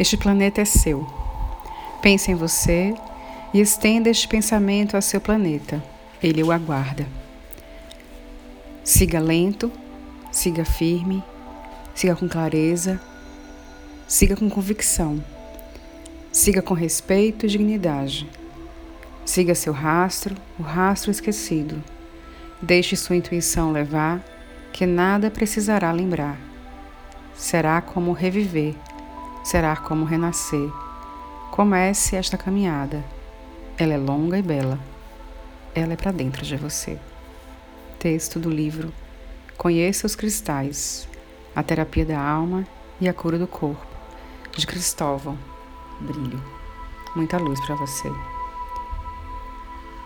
Este planeta é seu. Pense em você e estenda este pensamento a seu planeta. Ele o aguarda. Siga lento, siga firme, siga com clareza, siga com convicção, siga com respeito e dignidade. Siga seu rastro, o rastro esquecido. Deixe sua intuição levar, que nada precisará lembrar. Será como reviver, será como renascer. Comece esta caminhada. Ela é longa e bela. Ela é para dentro de você. Texto do livro Conheça os Cristais, a Terapia da Alma e a Cura do Corpo, de Cristóvão Brilho. Muita luz para você.